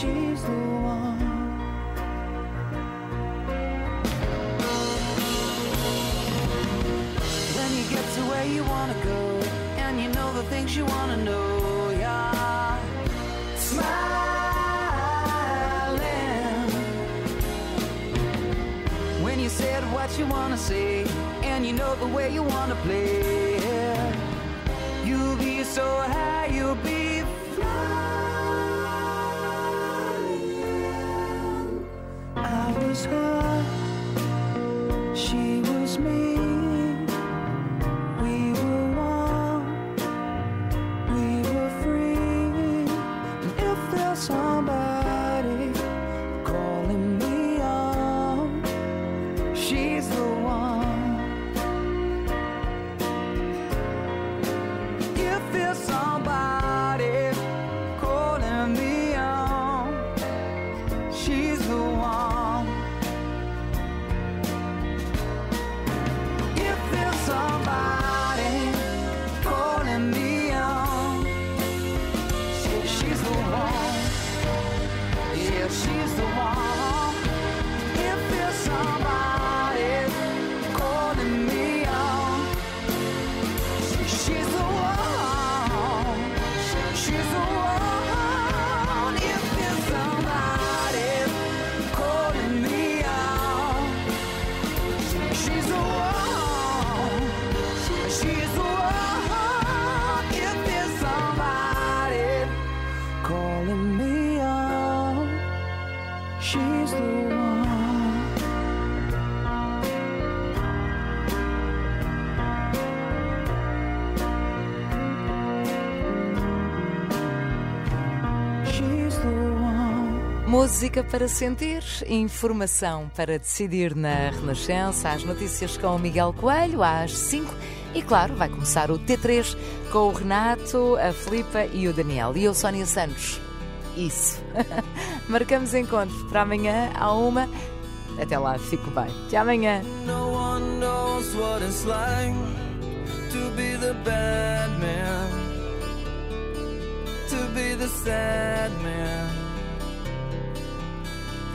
She's the one. When you get to where you wanna go, and you know the things you wanna know, yeah. Smiling. When you said what you wanna say, and you know the way you wanna play, you'll be so high, you'll be Música para sentir, informação para decidir na Renascença, as notícias com o Miguel Coelho às 5 e, claro, vai começar o T3 com o Renato, a Filipa e o Daniel. E eu, Sónia Santos. Isso. Marcamos encontro para amanhã à uma. Até lá, fico bem. Até amanhã. No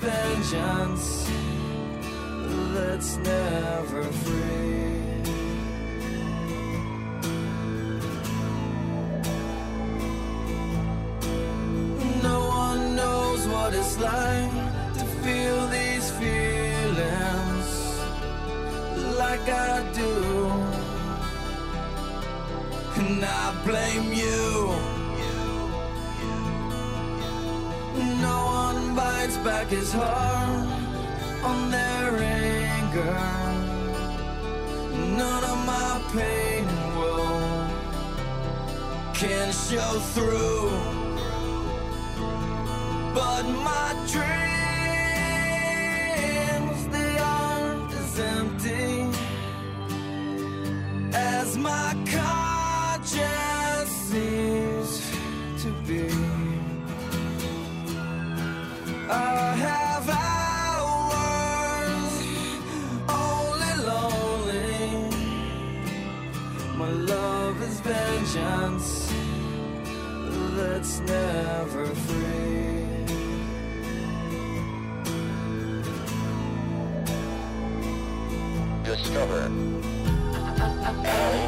vengeance that's never free. No one knows what it's like to feel these feelings like I do. And I blame you. Fights back his heart on their anger. None of my pain and woe can show through, but my dreams never free. Discover.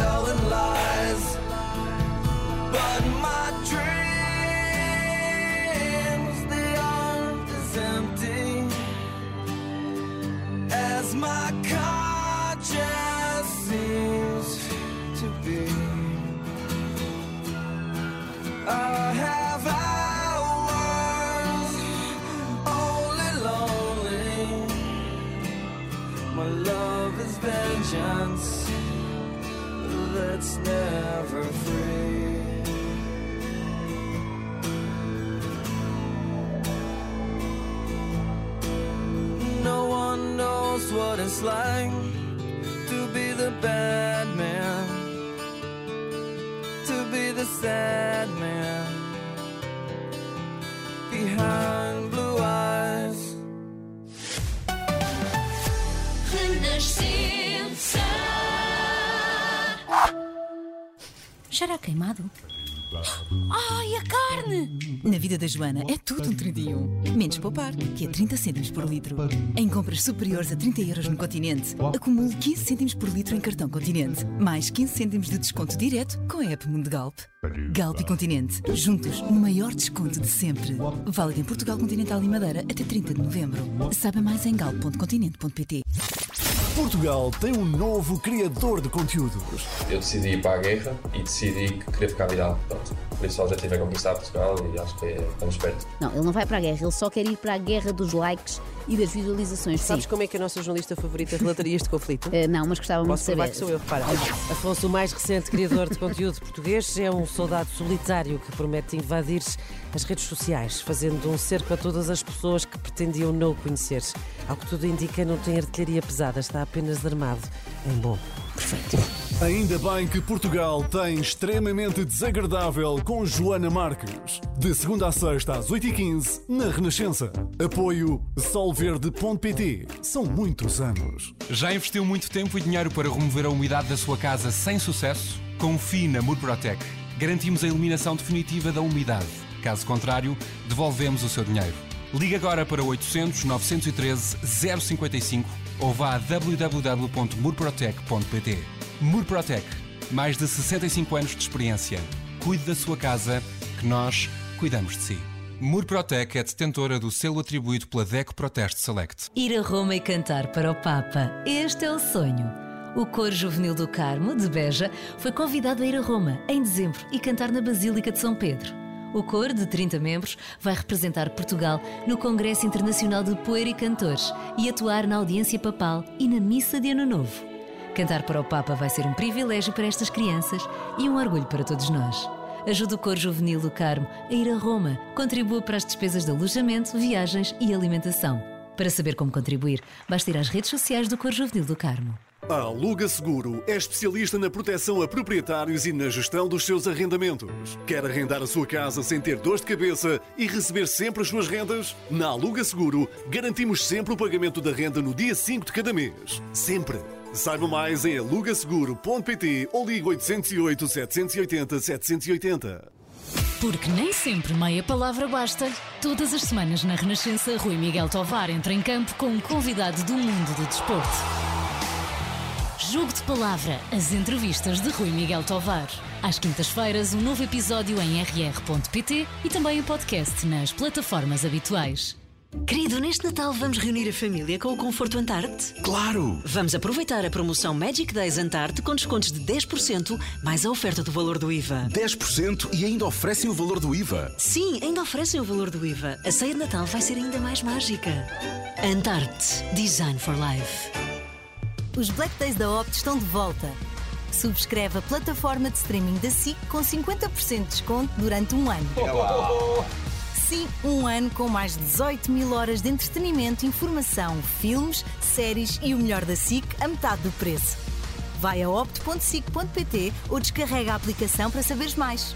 it's like to be the bad man, to be the sad man behind blue eyes. Renascença. A queimado. Ai, a carne! Na vida da Joana é tudo um 31. Menos poupar, que é 30 cêntimos por litro. Em compras superiores a 30 euros no continente, acumule 15 cêntimos por litro em cartão continente. Mais 15 cêntimos de desconto direto com a app Mundo Galp. Galp e Continente, juntos no maior desconto de sempre. Válido em Portugal Continental e Madeira até 30 de novembro. Saiba mais em galp.continente.pt. Portugal tem um novo criador de conteúdos. eu decidi ir para a guerra e decidi que queria ficar viral. Pronto. Isso o objetivo é conquistar Portugal e acho que é- estamos perto. Não, ele não vai para a guerra, ele só quer ir para a guerra dos likes e das visualizações. Sabes Sim. como é que a nossa jornalista favorita relataria este conflito? Eh, não, mas gostava muito de saber. que sou eu, repara. Afonso, o mais recente criador de conteúdo português, é um soldado solitário que promete invadir as redes sociais, fazendo um cerco a todas as pessoas que pretendiam não o conhecer. Ao que tudo indica, não tem artilharia pesada, está apenas armado em bom. Ainda bem que Portugal tem extremamente desagradável com Joana Marques. De segunda a sexta às 8h15 na Renascença. Apoio solverde.pt. São muitos anos. Já investiu muito tempo e dinheiro para remover a umidade da sua casa sem sucesso? Confie na Murprotec. Garantimos a eliminação definitiva da umidade. Caso contrário, devolvemos o seu dinheiro. Ligue agora para 800 913 055 ou vá a www.murprotec.pt. Murprotec. Mais de 65 anos de experiência. Cuide da sua casa, que nós cuidamos de si. Murprotec é detentora do selo atribuído pela DECO Proteste Select. Ir a Roma e cantar para o Papa. Este é o sonho. O Coro Juvenil do Carmo, de Beja, foi convidado a ir a Roma em dezembro e cantar na Basílica de São Pedro. O coro, de 30 membros, vai representar Portugal no Congresso Internacional de Poeira e Cantores e atuar na audiência papal e na Missa de Ano Novo. Cantar para o Papa vai ser um privilégio para estas crianças e um orgulho para todos nós. Ajude o Coro Juvenil do Carmo a ir a Roma. Contribua para as despesas de alojamento, viagens e alimentação. Para saber como contribuir, basta ir às redes sociais do Cor Juvenil do Carmo. A Aluga Seguro é especialista na proteção a proprietários e na gestão dos seus arrendamentos. Quer arrendar a sua casa sem ter dor de cabeça e receber sempre as suas rendas? Na Aluga Seguro, garantimos sempre o pagamento da renda no dia 5 de cada mês. Sempre. Saiba mais em alugaseguro.pt ou ligue 808 780 780. Porque nem sempre meia palavra basta. Todas as semanas na Renascença, Rui Miguel Tovar entra em campo com um convidado do mundo do desporto. Jogo de Palavra, as entrevistas de Rui Miguel Tovar. Às quintas-feiras, um novo episódio em rr.pt e também o podcast nas plataformas habituais. Querido, neste Natal vamos reunir a família com o Conforto Antarte? Claro! Vamos aproveitar a promoção Magic Days Antarte com descontos de 10% mais a oferta do valor do IVA. 10% e ainda oferecem o valor do IVA? Sim, ainda oferecem o valor do IVA. A ceia de Natal vai ser ainda mais mágica. Antarte Design for Life. Os Black Days da Opt estão de volta. Subscreve a plataforma de streaming da SIC com 50% de desconto durante um ano. Sim, um ano com mais de 18 mil horas de entretenimento, informação, filmes, séries e o melhor da SIC a metade do preço. Vai a opt.sic.pt ou descarrega a aplicação para saberes mais.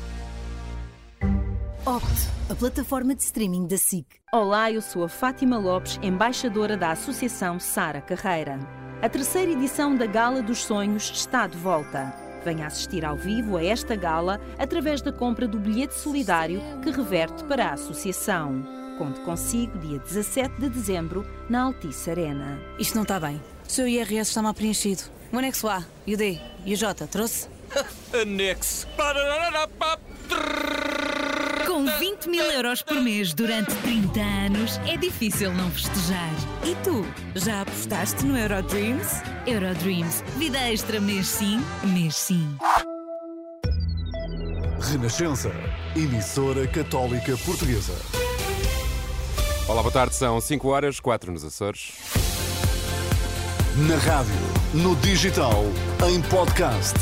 Opt, a plataforma de streaming da SIC. Olá, eu sou a Fátima Lopes, embaixadora da Associação Sara Carreira. A terceira edição da Gala dos Sonhos está de volta. Venha assistir ao vivo a esta gala através da compra do bilhete solidário que reverte para a Associação. Conte consigo dia 17 de dezembro na Altice Arena. Isto não está bem. O seu IRS está mal preenchido. O anexo A, e o D e o J, trouxe? Anexo. Com 20 mil euros por mês durante 30 anos, é difícil não festejar. E tu, já apostaste no Eurodreams? Eurodreams, vida extra mês sim, mês sim. Renascença, emissora católica portuguesa. Olá, boa tarde, são 5 horas, 4 nos Açores. Na rádio, no digital, em podcast.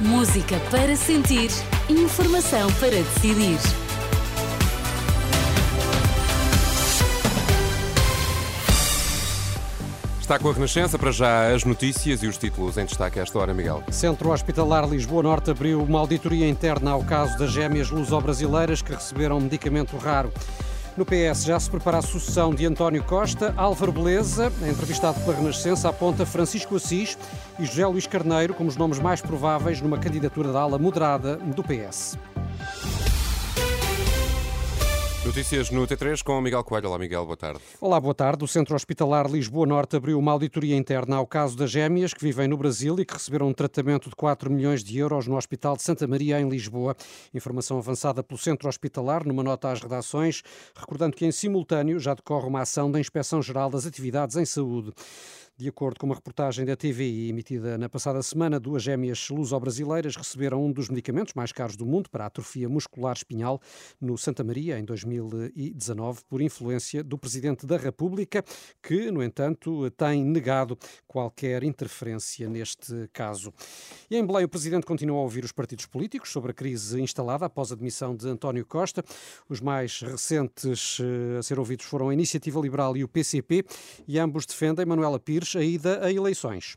Música para sentir, informação para decidir. Está com a Renascença, para já as notícias e os títulos em destaque a esta hora, Miguel. Centro Hospitalar Lisboa Norte abriu uma auditoria interna ao caso das gêmeas luso-brasileiras que receberam medicamento raro. No PS já se prepara a sucessão de António Costa. Álvaro Beleza, entrevistado pela Renascença, aponta Francisco Assis e José Luís Carneiro como os nomes mais prováveis numa candidatura da ala moderada do PS. Notícias no T3 com Miguel Coelho. Olá, Miguel, boa tarde. Olá, boa tarde. O Centro Hospitalar Lisboa Norte abriu uma auditoria interna ao caso das gêmeas que vivem no Brasil e que receberam um tratamento de 4 milhões de euros no Hospital de Santa Maria, em Lisboa. Informação avançada pelo Centro Hospitalar numa nota às redações, recordando que em simultâneo já decorre uma ação da Inspeção Geral das Atividades em Saúde. De acordo com uma reportagem da TVI emitida na passada semana, duas gêmeas luso-brasileiras receberam um dos medicamentos mais caros do mundo para a atrofia muscular espinhal no Santa Maria em 2019 por influência do Presidente da República, que, no entanto, tem negado qualquer interferência neste caso. E em Belém, o Presidente continua a ouvir os partidos políticos sobre a crise instalada após a demissão de António Costa. Os mais recentes eh, a ser ouvidos foram a Iniciativa Liberal e o PCP, e ambos defendem Manuela Pires a ida a eleições.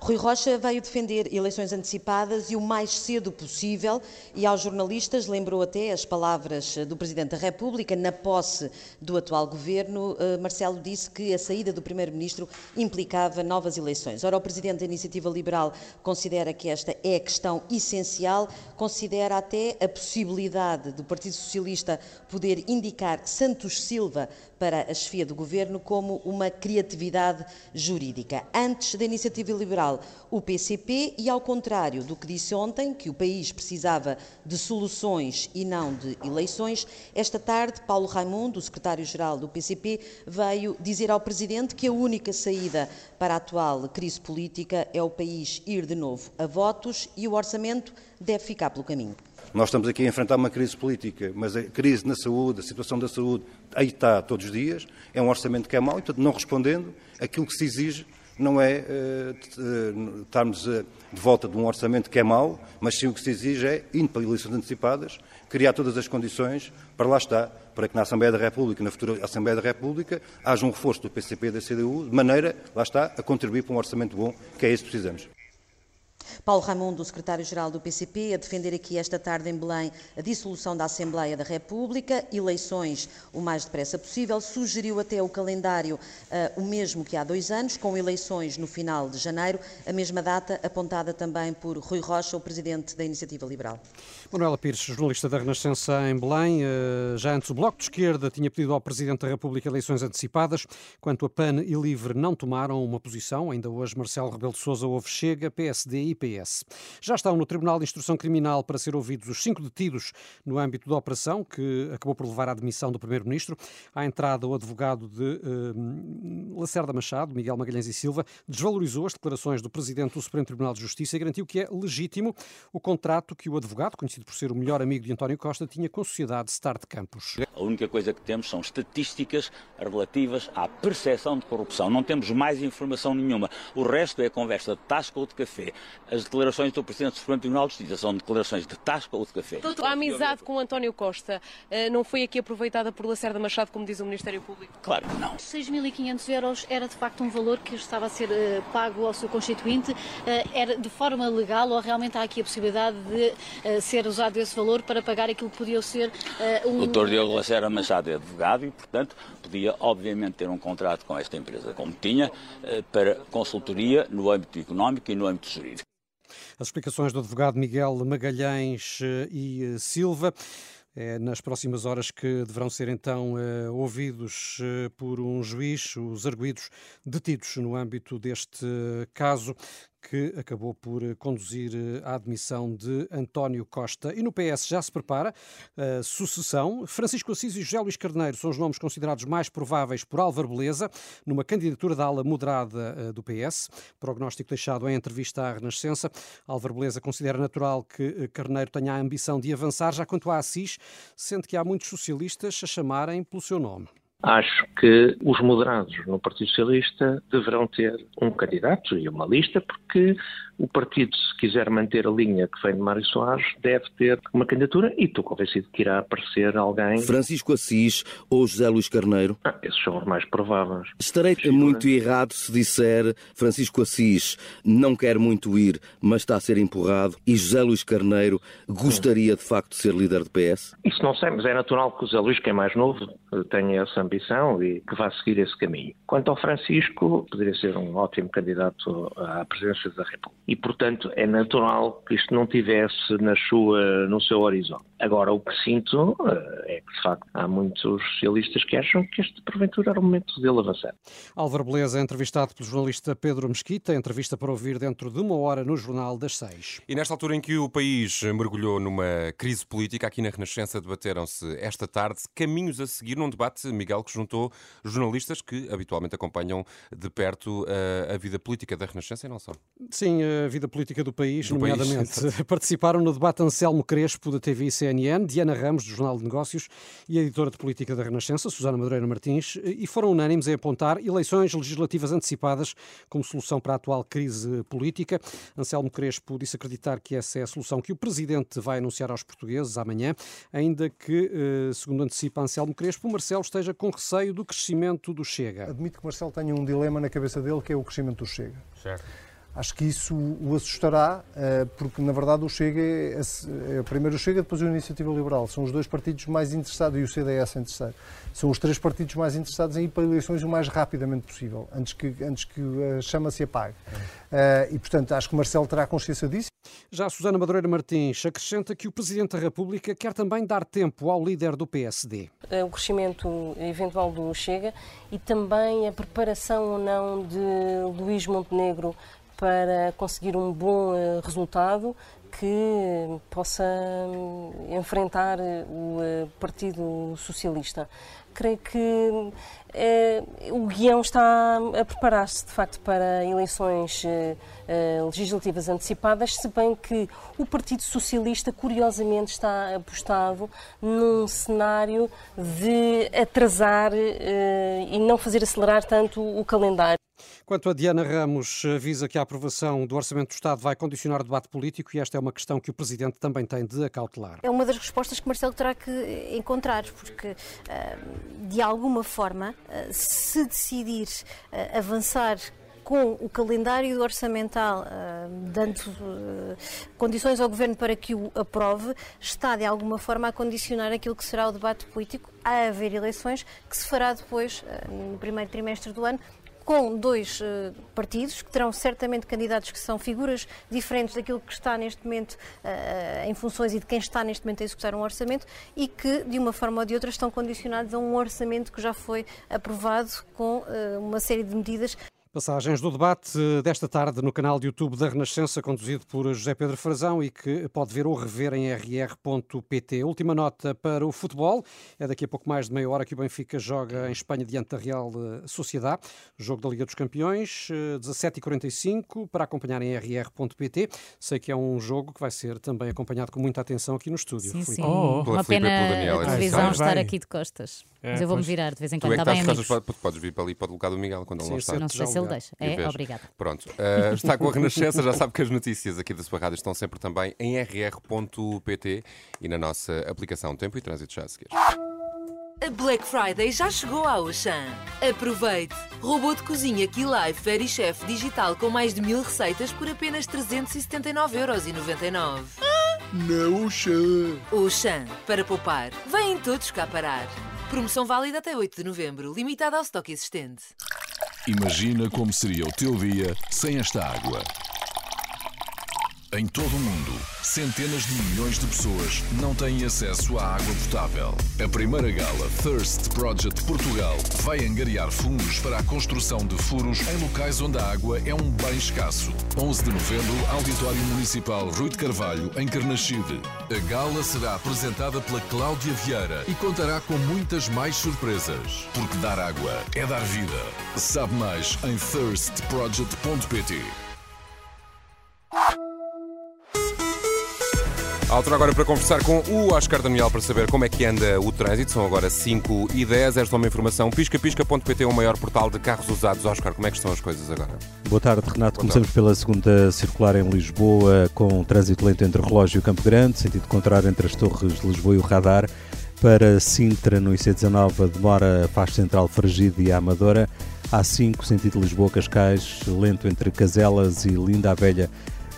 Rui Rocha veio defender eleições antecipadas e o mais cedo possível e aos jornalistas lembrou até as palavras do Presidente da República na posse do atual governo. Eh, Marcelo disse que a saída do Primeiro-Ministro implicava novas eleições. Ora, o Presidente da Iniciativa Liberal considera que esta é a questão essencial, considera até a possibilidade do Partido Socialista poder indicar Santos Silva para a chefia do governo como uma criatividade jurídica. Antes da Iniciativa Liberal, o PCP, e ao contrário do que disse ontem, que o país precisava de soluções e não de eleições, esta tarde Paulo Raimundo, o secretário-geral do PCP, veio dizer ao Presidente que a única saída para a atual crise política é o país ir de novo a votos e o orçamento deve ficar pelo caminho. Nós estamos aqui a enfrentar uma crise política, mas a crise na saúde, a situação da saúde, aí está todos os dias. É um orçamento que é mau e, portanto, não respondendo aquilo que se exige não é uh, estarmos uh, de volta de um orçamento que é mau, mas sim o que se exige é, indo para eleições antecipadas, criar todas as condições para lá estar, para que na Assembleia da República, na futura Assembleia da República, haja um reforço do PCP e da CDU, de maneira, lá está, a contribuir para um orçamento bom, que é isso que precisamos. Paulo Raimundo, secretário-geral do PCP, a defender aqui esta tarde em Belém a dissolução da Assembleia da República, eleições o mais depressa possível, sugeriu até o calendário uh, o mesmo que há dois anos, com eleições no final de janeiro, a mesma data apontada também por Rui Rocha, o presidente da Iniciativa Liberal. Manuela Pires, jornalista da Renascença em Belém, uh, já antes o Bloco de Esquerda tinha pedido ao Presidente da República eleições antecipadas, quanto a PAN e LIVRE não tomaram uma posição, ainda hoje Marcelo Rebelo de Sousa houve Chega, PSD e PS. Já estão no Tribunal de Instrução Criminal para ser ouvidos os cinco detidos no âmbito da operação, que acabou por levar à demissão do Primeiro-Ministro. À entrada, o advogado de uh, Lacerda Machado, Miguel Magalhães e Silva, desvalorizou as declarações do Presidente do Supremo Tribunal de Justiça e garantiu que é legítimo o contrato que o advogado, conhecido por ser o melhor amigo de António Costa, tinha com a sociedade Start Campos. A única coisa que temos são estatísticas relativas à percepção de corrupção. Não temos mais informação nenhuma. O resto é conversa de tasca ou de café. As declarações do Presidente do Supremo Tribunal de Justiça são declarações de tasca ou de café. A amizade com António Costa eh, não foi aqui aproveitada por Lacerda Machado, como diz o Ministério Público? Claro que não. 6.500 euros era de facto um valor que estava a ser eh, pago ao seu constituinte. Eh, era de forma legal ou realmente há aqui a possibilidade de ser usado esse valor para pagar aquilo que podia ser um... O Dr. Diogo Lacerda Machado é advogado e, portanto, podia obviamente ter um contrato com esta empresa, como tinha, para consultoria no âmbito económico e no âmbito jurídico. As explicações do advogado Miguel Magalhães eh, e eh, Silva. É nas próximas horas que deverão ser então eh, ouvidos por um juiz os arguídos detidos no âmbito deste caso que acabou por eh, conduzir eh, à admissão de António Costa. E no PS já se prepara a sucessão. Francisco Assis e José Luís Carneiro são os nomes considerados mais prováveis por Álvaro Beleza, numa candidatura da ala moderada eh, do PS. Prognóstico deixado em entrevista à Renascença. Álvaro Beleza considera natural que Carneiro tenha a ambição de avançar, já quanto a Assis, sente que há muitos socialistas a chamarem pelo seu nome. Acho que os moderados no Partido Socialista deverão ter um candidato e uma lista, porque o partido, se quiser manter a linha que vem de Mário Soares, deve ter uma candidatura e estou convencido que irá aparecer alguém. Francisco Assis ou José Luís Carneiro? Ah, esses são os mais prováveis. Estarei muito errado se disser Francisco Assis não quer muito ir, mas está a ser empurrado e José Luís Carneiro gostaria de facto de ser líder do PS? Isso não sei, mas é natural que o José Luís, que é mais novo, tenha essa ambição e que vá seguir esse caminho. Quanto ao Francisco, poderia ser um ótimo candidato à presidência da República e, portanto, é natural que isto não tivesse na sua, no seu horizonte. Agora, o que sinto eh, é que, de facto, há muitos socialistas que acham que este, porventura, era o momento dele avançar. Álvaro Beleza, entrevistado pelo jornalista Pedro Mesquita, entrevista para ouvir dentro de uma hora no Jornal das Seis. E nesta altura em que o país mergulhou numa crise política, aqui na Renascença debateram-se esta tarde caminhos a seguir num debate, Miguel, que juntou jornalistas que habitualmente acompanham de perto a, eh, a vida política da Renascença e não só. Sim, a vida política do país, do nomeadamente. País. Participaram no debate Anselmo Crespo, da TV e CNN, Diana Ramos, do Jornal de Negócios, e a editora de política da Renascença, Susana Madureira Martins, e foram unânimes em apontar eleições legislativas antecipadas como solução para a atual crise política. Anselmo Crespo disse acreditar que essa é a solução que o Presidente vai anunciar aos portugueses amanhã, ainda que, eh, segundo antecipa Anselmo Crespo, o Marcelo esteja com receio do crescimento do Chega. Admito que Marcelo tenha um dilema na cabeça dele, que é o crescimento do Chega. Certo. Acho que isso o assustará, eh, porque na verdade o Chega é, é, primeiro o Chega, depois a Iniciativa Liberal. São os dois partidos mais interessados, e o CDS em terceiro. São os três partidos mais interessados em ir para eleições o mais rapidamente possível, antes que, antes que a chama se apague. É. E portanto acho que o Marcelo terá consciência disso. Já Susana Madureira Martins acrescenta que o Presidente da República quer também dar tempo ao líder do PSD. O crescimento eventual do Chega e também a preparação ou não de Luís Montenegro para conseguir um bom eh, resultado que possa hum, enfrentar o eh, Partido Socialista. Creio que o guião está a preparar-se, de facto, para eleições eh, legislativas antecipadas, se bem que o Partido Socialista, curiosamente, está apostado num cenário de atrasar eh, e não fazer acelerar tanto o calendário. Quanto a Diana Ramos, avisa que a aprovação do Orçamento do Estado vai condicionar o debate político e esta é uma questão que o Presidente também tem de acautelar. É uma das respostas que Marcelo terá que encontrar, porque de alguma forma, se decidir avançar com o calendário orçamental, dando condições ao Governo para que o aprove, está de alguma forma a condicionar aquilo que será o debate político. A haver eleições, que se fará depois, no primeiro trimestre do ano, com dois uh, partidos que terão certamente candidatos que são figuras diferentes daquilo que está neste momento uh, em funções e de quem está neste momento a executar um orçamento e que, de uma forma ou de outra, estão condicionados a um orçamento que já foi aprovado com uh, uma série de medidas Passagens do debate desta tarde no canal de YouTube da Renascença, conduzido por José Pedro Frazão e que pode ver ou rever em rr.pt. Última nota para o futebol. É daqui a pouco mais de meia hora que o Benfica joga em Espanha diante da Real Sociedade. Jogo da Liga dos Campeões, 17h45, para acompanhar em rr.pt. Sei que é um jogo que vai ser também acompanhado com muita atenção aqui no estúdio. Sim, sim. Oh, Uma pena a televisão estar aqui de costas. É, Mas eu vou-me virar de vez em quando. Tu é está bem, amigos. Podes vir para ali para o lugar do Miguel quando ele não está. Não sei se ele deixa. É, obrigado. Pronto. Uh, está com a Renascença, já sabe que as notícias aqui da sua rádio estão sempre também em rr.pt e na nossa aplicação Tempo e Trânsito já a seguir. A Black Friday já chegou ao Auchan. Aproveite! Robô de cozinha Key Life Very Chef digital com mais de mil receitas por apenas 379,99€. Ah, na Auchan! Auchan, para poupar. Vêm todos cá parar. Promoção válida até 8 de novembro, limitada ao estoque existente. Imagina como seria o teu dia sem esta água. Em todo o mundo, centenas de milhões de pessoas não têm acesso à água potável. A primeira gala Thirst Project Portugal vai angariar fundos para a construção de furos em locais onde a água é um bem escasso. 11 de novembro, Auditório Municipal Rui de Carvalho, em Carnaxide. A gala será apresentada pela Cláudia Vieira e contará com muitas mais surpresas. Porque dar água é dar vida. Sabe mais em thirstproject.pt. A altura agora para conversar com o Oscar Daniel para saber como é que anda o trânsito. São agora 5 e 10. Esta é uma informação. Piscapisca.pt é o maior portal de carros usados. Oscar, como é que estão as coisas agora? Boa tarde, Renato. Boa Começamos tarde. pela segunda circular em Lisboa, com trânsito lento entre Relógio e Campo Grande, sentido contrário entre as torres de Lisboa e o Radar. Para Sintra, no IC19, demora a faixa central Fragide e a Amadora. A5, sentido Lisboa-Cascais, lento entre Caselas e Linda a Velha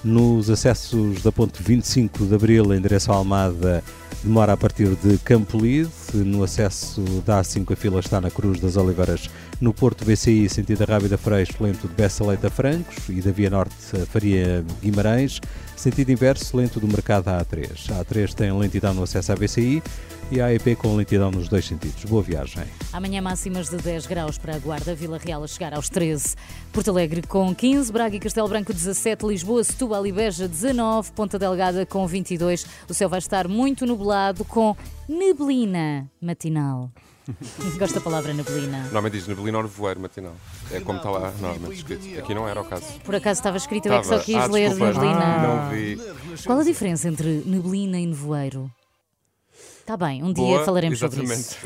nos acessos da ponte 25 de Abril em direção à Almada demora a partir de Campolide. No acesso da A5 a fila está na Cruz das Oliveiras. No Porto BCI, sentido Rábida Freixo, lento de Bessa Leite a Francos e da Via Norte a Faria Guimarães. Sentido inverso, lento do Mercado à A3. A A3 tem lentidão no acesso à BCI e a AEP com lentidão nos dois sentidos. Boa viagem. Amanhã máximas de 10 graus para a Guarda, Vila Real a chegar aos 13, Porto Alegre com 15, Braga e Castelo Branco 17, Lisboa, Setúbal e Beja 19, Ponta Delgada com 22. O céu vai estar muito nublado com neblina matinal. Gosto da palavra neblina. Normalmente diz neblina ou nevoeiro matinal. É como está lá normalmente escrito. Aqui não era o caso. Por acaso estava escrito, eu é que só quis ah, ler neblina. Ah, não vi. Qual a diferença entre neblina e nevoeiro? Está bem, um dia falaremos exatamente. sobre isso.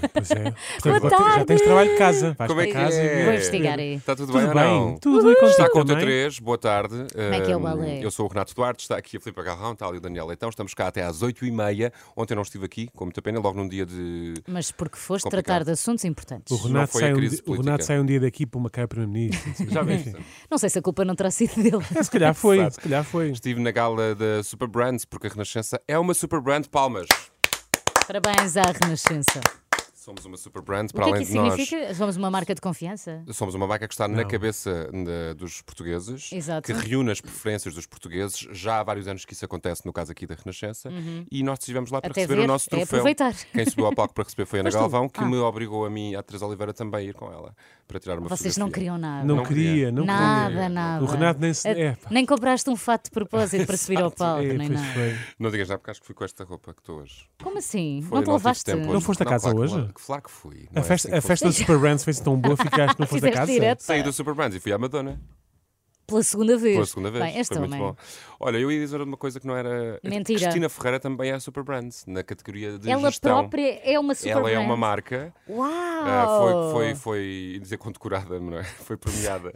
Pois é. Portanto, já tens trabalho de casa. Vais Como é que casa é? Vou investigar aí. Está tudo, tudo bem, bem? Não? Tudo e Está com o também? T3, boa tarde. Como é que é o balé? Eu sou o Renato Duarte, está aqui a Filipe Galrão, está ali o Daniel Leitão. Estamos cá até às 8h30. Ontem não estive aqui, com muita pena, logo num dia de. Mas porque foste Complicado. tratar de assuntos importantes. O Renato, sai um, o. Renato sai um dia daqui para uma cara primeiro-ministro. Já viste? Não sei se a culpa não terá sido dele. É, se calhar foi, se calhar foi. Estive na gala da Super Brands, porque a Renascença é uma Super Brand. Palmas. Parabéns à Renascença. Somos uma Super Brand, O para que é que além isso de nós. significa? Somos uma marca de confiança? Somos uma marca que está na Não. cabeça da- dos portugueses, Exato. que reúne as preferências dos portugueses. Já há vários anos que isso acontece, no caso aqui da Renascença, Uhum. e nós estivemos lá para Até receber ver, o nosso é troféu. aproveitar. Quem subiu ao palco para receber foi a Ana Foste tu? Galvão, que Ah. me obrigou a mim e à Teresa Oliveira também a ir com ela para tirar uma Vocês não fotografia. queriam nada. Não, queria, não nada, queria. nada. O Renato nem se. A- É, pá. Nem compraste um fato de propósito para subir ao palco, É, nem pois nada. foi. Não digas nada porque acho que fui com esta roupa que estou hoje. Como assim? Foi, não te tive levaste? tempo Não hoje. foste a casa claro, hoje? Claro, que fui. A é festa, assim a festa do Super Brands fez tão boa, ficaste, não foste a Fizeste casa? direto. Saí do Super Brands e fui à Madonna. Pela segunda vez. Pela segunda vez. Bem, este Foi muito homem. bom. Olha, eu ia dizer uma coisa que não era. Mentira. Cristina Ferreira também é super brand na categoria de Ela gestão. própria é uma super Ela é uma marca. Uau! Ah, foi, foi, foi, ia dizer condecorada, não é? Foi premiada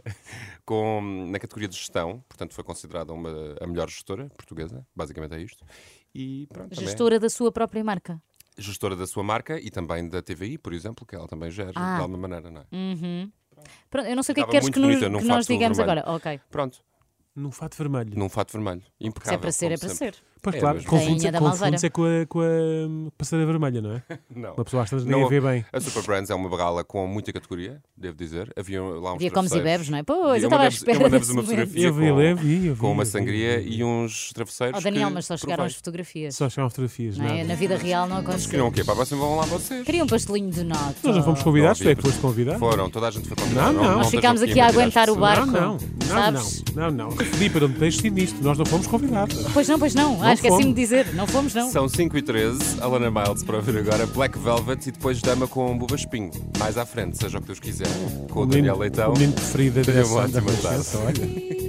com, na categoria de gestão, portanto foi considerada uma, a melhor gestora portuguesa, basicamente é isto. E pronto, também é Gestora da sua própria marca. Gestora da sua marca e também da TVI, por exemplo, que ela também gera Ah. de alguma maneira, não é? Uhum. Pronto, eu não sei o que é que queres que, nos- que nós digamos vermelho. agora. Ok. Pronto. Num fato vermelho. Num fato vermelho. Impecável. Se é para ser, é para sempre. ser. Pois É claro, mesmo. confunde-se confunde Malveira. com a, com a passadeira vermelha, não é? Não. Uma pessoa às tantas Não, ninguém vê bem. A Super Brands é uma gala com muita categoria, devo dizer. Havia lá uns Havia comes e bebes, não é? Pois, eu estava à espera Eu mandei-vos uma fotografia Eu vi, com, eu vi, eu vi, com uma sangria eu vi. e uns travesseiros. Oh, Daniel, que mas só chegaram as fotografias. Só chegaram fotografias, Não é? Na vida real não Eles aconteceu. queriam o quê? Para a próxima vão lá vocês. Queria um pastelinho de nata. Nós não fomos convidados, tu é que foste convidado. Foram, toda a gente foi convidada. Não, não. Nós ficámos aqui a aguentar o barco. Não, não, não, sabes? não, não, não. Filipe, não te deixes nisto. Nós não fomos convidados. Pois não, pois não. Não Ah, esqueci-me de dizer. Não fomos, não. São 5 e 13, Alana Miles para ouvir agora, Black Velvet e depois Dama com Buba Espinho. Mais à frente, seja o que Deus quiser. Com o, O Daniel Leitão. o menino preferido da Tenha direção uma ótima tarde.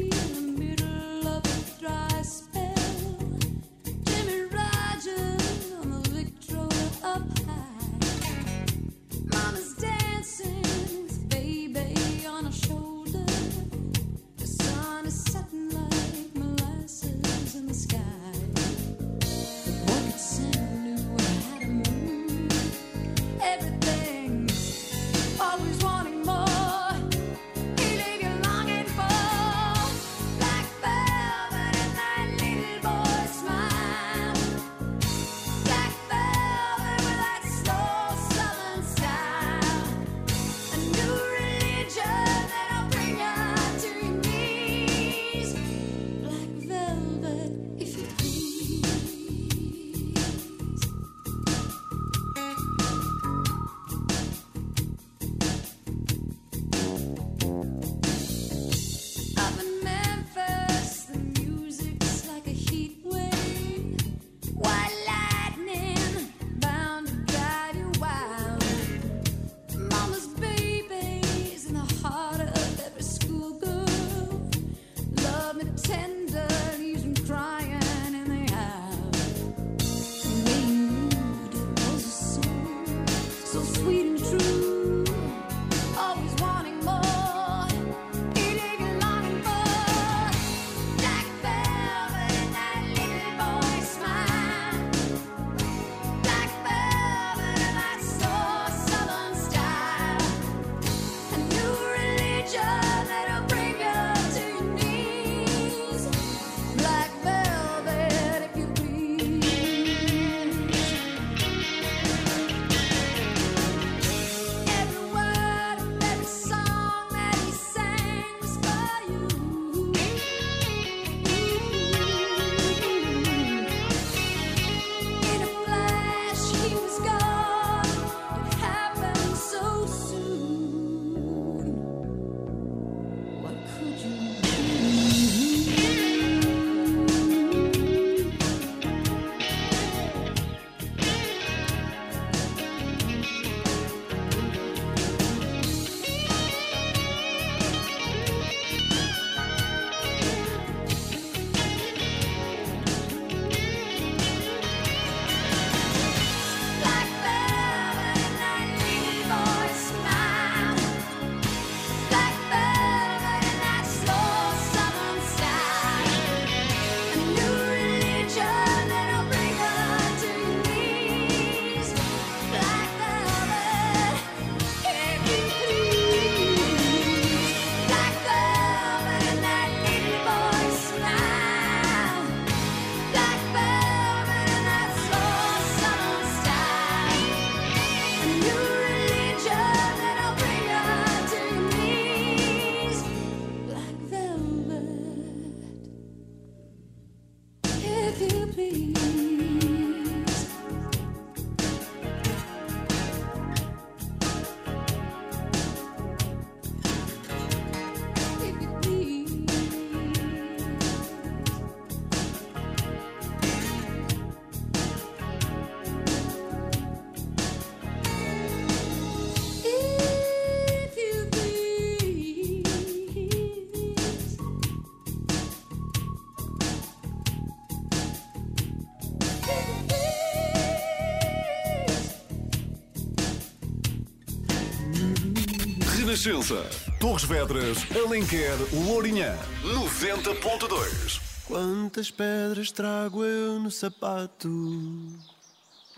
Renascença. Torres Vedras, Alenquer, Lourinhã. 90.2. Quantas pedras trago eu no sapato?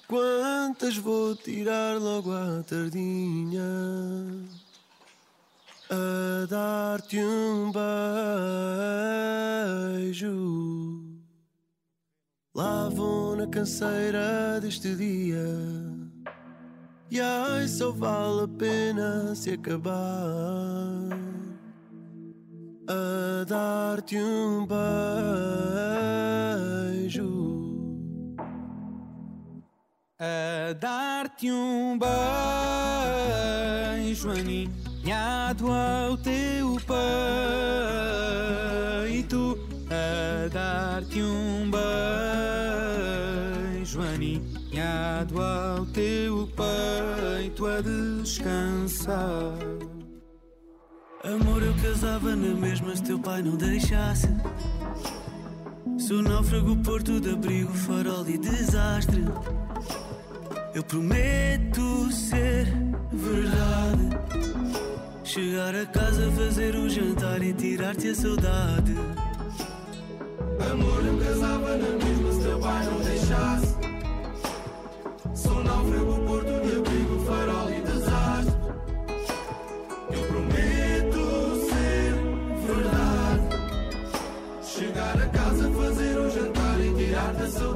Quantas vou tirar logo à tardinha? A dar-te um beijo. Lá vou na canseira deste dia. E ai, só vale a pena se acabar a dar-te um beijo. A dar-te um beijo aninhado ao teu peito. A dar-te um beijo aninhado ao teu peito a descansar. Amor, eu casava na mesma se teu pai não deixasse. Sou náufrago, porto de abrigo, farol e desastre. Eu prometo ser verdade. Chegar a casa, fazer o jantar e tirar-te a saudade. Amor, eu casava na mesma se teu pai não deixasse. Náufrago, porto de abrigo, farol e desastre. Eu prometo ser verdade. Chegar a casa, fazer o jantar e tirar-te a saudade.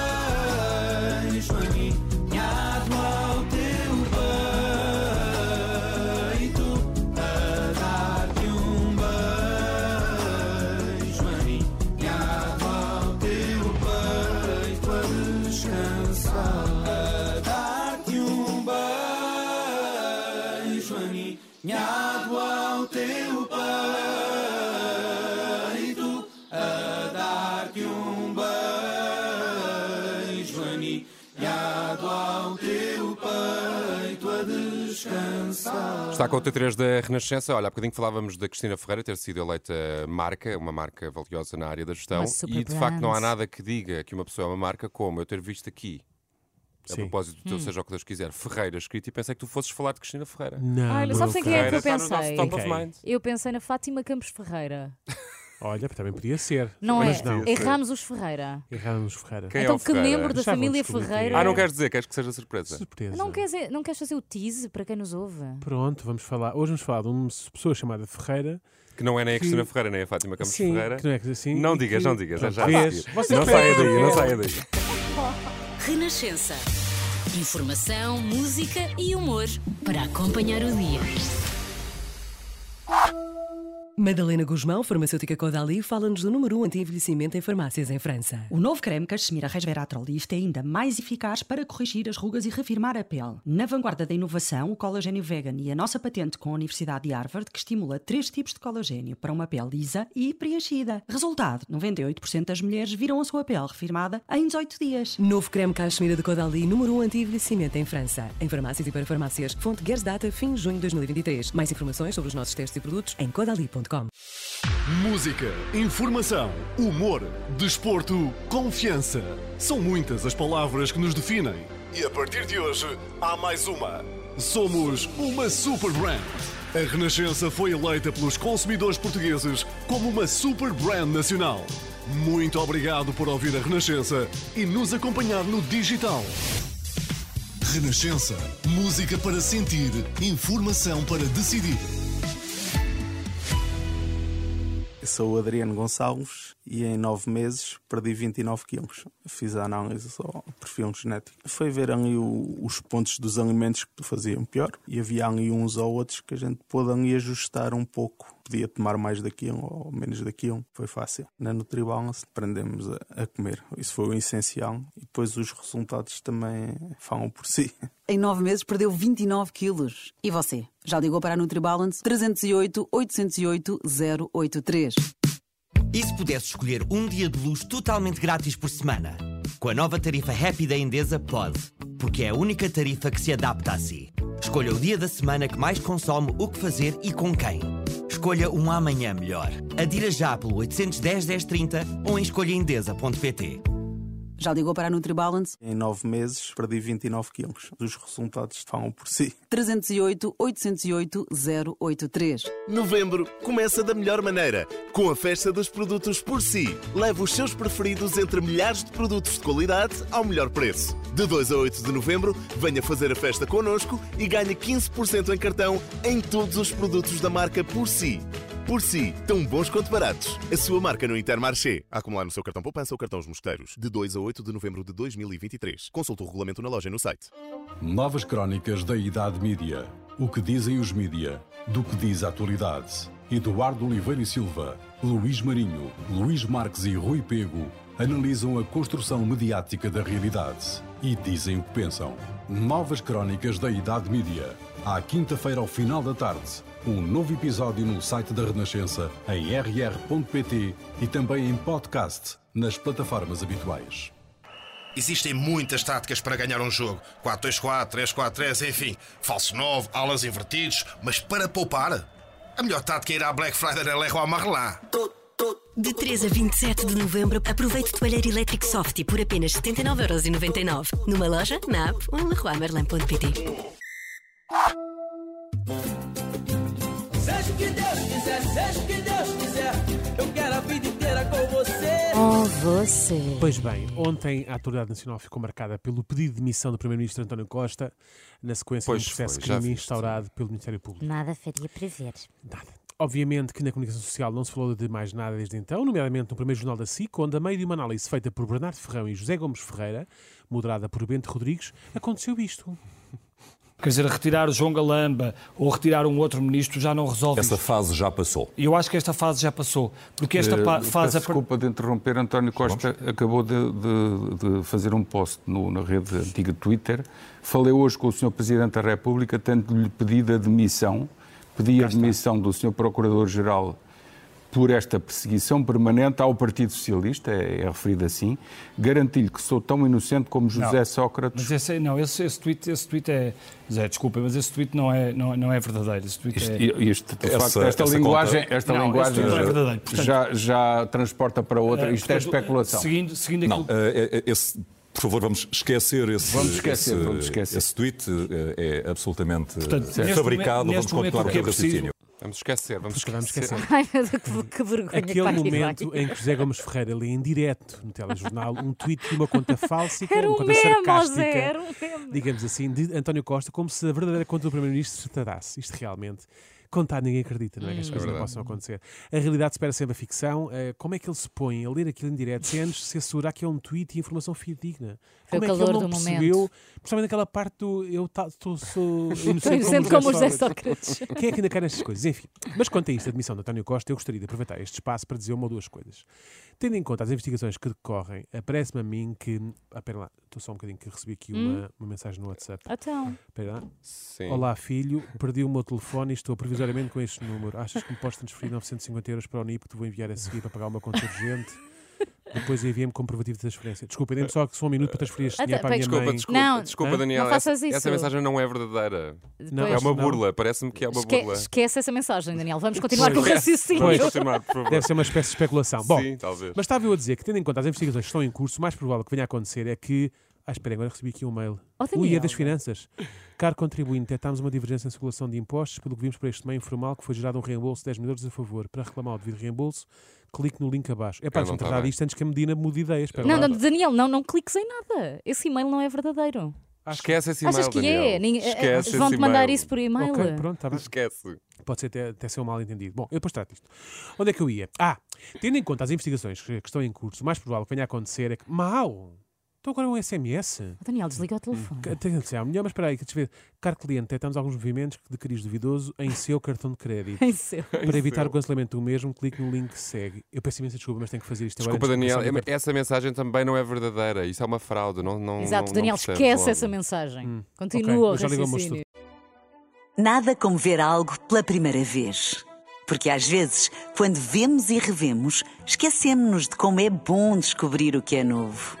descansar. Está com o T3 da Renascença. Olha, há bocadinho falávamos da Cristina Ferreira ter sido eleita marca, uma marca valiosa na área da gestão. Uma super E de facto não há nada que diga que uma pessoa é uma marca como eu ter visto aqui. A Sim. propósito do teu Hum. seja o que Deus quiser, Ferreira escrito e pensei que tu fosses falar de Cristina Ferreira. Não, Olha, sabes em quem é que eu no pensei? Eu pensei na Fátima Campos Ferreira. Olha, também podia ser. Não mas é? não. Erramos os Ferreira. Erramos Ferreira. Quem é então o que Ferreira? membro da Já família Ferreira. Ah, não queres dizer, queres que seja surpresa? Surpresa. Não queres, não queres fazer o tease para quem nos ouve? Pronto, vamos falar. Hoje vamos falar de uma pessoa chamada Ferreira. Que não é nem a que- Cristina Ferreira, nem a Fátima Campos Sim, Ferreira. que não é que assim. Não digas, que- não digas, é Pronto, já vês? Você Não saia daí, não saia daí. Renascença. Informação, música e humor para acompanhar o dia. Madalena Guzmão, farmacêutica Caudalie, fala-nos do número 1 um anti-envelhecimento em farmácias em França. O novo creme Cachemira Resveratrol é ainda mais eficaz para corrigir as rugas e reafirmar a pele. Na vanguarda da inovação, o colagênio vegan e a nossa patente com a Universidade de Harvard, que estimula três tipos de colagênio para uma pele lisa e preenchida. Resultado: 98% das mulheres viram a sua pele reafirmada em 18 dias. Novo creme Cachemira de Caudalie, número 1 um anti-envelhecimento em França. Em farmácias e para farmácias. Fonte Guers Data, fim de junho de 2023. Mais informações sobre os nossos testes e produtos em Música, informação, humor, desporto, confiança. São muitas as palavras que nos definem. E a partir de hoje, há mais uma. Somos uma super brand. A Renascença foi eleita pelos consumidores portugueses como uma super brand nacional. Muito obrigado por ouvir a Renascença e nos acompanhar no digital. Renascença. Música para sentir, informação para decidir. Sou o Adriano Gonçalves e em nove meses perdi 29 quilos. Fiz a análise ao perfil genético. Foi ver ali o- os pontos dos alimentos que faziam pior e havia ali uns ou outros que a gente pôde ali ajustar um pouco. Podia tomar mais daquilo ou menos daquilo. Foi fácil. Na NutriBalance aprendemos a, a comer. Isso foi o essencial. E depois os resultados também falam por si. Em nove meses perdeu 29 quilos. E você? Já ligou para a NutriBalance? 308 808 083. E se pudesse escolher um dia de luz totalmente grátis por semana? Com a nova tarifa Happy da Endesa, pode. Porque é a única tarifa que se adapta a si. Escolha o dia da semana que mais consome o que fazer e com quem. Escolha um amanhã melhor. Adira já pelo 810 1030 ou em escolhaendesa.pt. Já ligou para a NutriBalance? Em nove meses perdi 29 quilos. Os resultados falam por si. 308 808 083. Novembro começa da melhor maneira, com a festa dos produtos por si. Leve os seus preferidos entre milhares de produtos de qualidade ao melhor preço. De 2 a 8 de novembro, venha fazer a festa connosco e ganhe 15% em cartão em todos os produtos da marca por si. Por si, tão bons quanto baratos. A sua marca no Intermarché. Acumular no seu cartão poupança ou cartão Os Mosqueteiros. De 2 a 8 de novembro de 2023. Consulte o regulamento na loja e no site. Novas crónicas da Idade Mídia. O que dizem os mídia, do que diz a atualidade. Eduardo Oliveira e Silva, Luís Marinho, Luís Marques e Rui Pego analisam a construção mediática da realidade e dizem o que pensam. Novas crónicas da Idade Mídia. À quinta-feira, ao final da tarde, um novo episódio no site da Renascença, em rr.pt e também em podcast nas plataformas habituais. Existem muitas táticas para ganhar um jogo. 4-2-4, 3-4-3, enfim. Falso 9, alas invertidos. Mas para poupar, a melhor tática é ir à Black Friday na Leroy Merlin. De 3 a 27 de novembro, aproveite o toalheiro elétrico Softy por apenas 79,99€. Numa loja, na app ou em leroymerlin.pt. você. Pois bem, ontem a Autoridade Nacional ficou marcada pelo pedido de demissão do Primeiro-Ministro António Costa, na sequência Pois de um processo foi, já crime instaurado pelo Ministério Público. Nada faria prever. Obviamente que na comunicação social não se falou de mais nada desde então, nomeadamente no primeiro jornal da SIC, onde, a meio de uma análise feita por Bernardo Ferrão e José Gomes Ferreira, moderada por Bento Rodrigues, aconteceu isto. Quer dizer, retirar o João Galamba ou retirar um outro ministro já não resolve Essa isto. fase já passou. E eu acho que esta fase já passou. Porque esta pa- fase. peço desculpa de interromper, António Costa acabou de, de- de fazer um post no- na rede antiga Twitter. Falei hoje com o Sr. Presidente da República, tendo-lhe pedido a demissão, pedi a demissão do Sr. Procurador-Geral por esta perseguição permanente ao Partido Socialista, é, é referido assim, garanti-lhe que sou tão inocente como José Não, Sócrates. Mas esse, não, esse, esse, tweet, esse tweet é. Zé, desculpa, mas esse tweet não é, não, não é verdadeiro. Esse tweet Isto- é... isto, de facto, esta linguagem, esta Não, linguagem é verdadeiro. Portanto, já, já transporta para outra. eh, Isto é portanto, especulação. Seguindo, seguindo Não, aquilo. eh, eh, esse, por favor, vamos esquecer esse, Vamos esquecer, esse, vamos esquecer. esse tweet. eh, É absolutamente Portanto, eh, neste fabricado. momento- vamos continuar o é raciocínio. Vamos esquecer, vamos Vamos esquecer. esquecer. Ai, que, que vergonha. Aquele que vai momento vai. em que José Gomes Ferreira lê em direto no telejornal um tweet de uma conta falsica, Era uma um conta meme, ó sarcástica, Zé, era um digamos assim, de António Costa, como se a verdadeira conta do Primeiro-Ministro se tratasse. Isto realmente. Contar ninguém acredita, não é? Que as Hum. coisas É não possam acontecer. A realidade supera sempre a ficção. Eh, como é que ele se põe a ler aquilo em direto sem antes se assegurar que é um tweet e informação fidedigna? Como é que ele não percebeu, momento. principalmente naquela parte do eu ta- tô- sou inocente, como o José Sócrates. Quem é que ainda quer nestas coisas? Enfim, mas quanto a isto, a admissão de António Costa, eu gostaria de aproveitar este espaço para dizer uma ou duas coisas. Tendo em conta as investigações que decorrem, parece-me a mim que. Ah, espera lá, estou só um bocadinho que recebi aqui Hum? uma, uma mensagem no WhatsApp. Então. Espera lá. Sim. Olá, filho, perdi o meu telefone e estou provisoriamente com este número. Achas que me podes transferir 950 euros para o NIP que te vou enviar a seguir para pagar uma conta urgente? Depois envia-me comprovativo de transferência. Desculpa, dê-me só só um minuto para transferir este Até- dinheiro para a minha Desculpa, mãe. desculpa, Não, desculpa? Daniel. não faças essa, isso. essa mensagem não é verdadeira. Não, é uma burla, parece-me que é uma Esque- burla. esquece essa mensagem, Daniel. Vamos continuar com o raciocínio. Pois. continuar, por favor. Deve ser uma espécie de especulação. Bom, Sim, talvez. mas estava eu a dizer que, tendo em conta as investigações que estão em curso, o mais provável que venha a acontecer é que. Ah, espera, agora recebi aqui um mail. Oh, é Daniel. das finanças. Caro contribuinte, detectámos uma divergência na circulação de impostos, pelo que vimos para este meio informal que foi gerado um reembolso de 10 mil euros a favor. Para reclamar o devido reembolso, Clique no link abaixo. É pá, não deixa-me tá tratar bem. disto antes que a Medina mude ideias. Não, lá. não, Daniel, não, não cliques em nada. Esse e-mail não é verdadeiro. Esquece esse e-mail, Achas que Daniel. é? Ninguém- Esquece Vão-te esse mandar e-mail. isso por e-mail? Ok, pronto, está bem. Esquece. Pode ser até, até ser um mal entendido. Bom, eu depois trato isto. Onde é que eu ia? Ah, tendo em conta as investigações que, que estão em curso, o mais provável que venha a acontecer é que. Mau! Então agora é um SMS. Daniel, desliga o telefone. Que ser melhor, mas espera aí, que eu ver. Caro cliente, detectamos alguns movimentos de cariz duvidoso em seu cartão de crédito. Em seu. Para Em evitar seu. o cancelamento do mesmo, clique no link que segue. Eu peço imensa desculpa, mas tenho que fazer isto agora. Desculpa, antes de Daniel, começar o essa mensagem também não é verdadeira. Isso é uma fraude. Não, não, Exato, não, Daniel, não percebes esquece logo. essa mensagem. Hum, Continua ok, já o meu raciocínio. Nada como ver algo pela primeira vez. Porque às vezes, quando vemos e revemos, esquecemos-nos de como é bom descobrir o que é novo.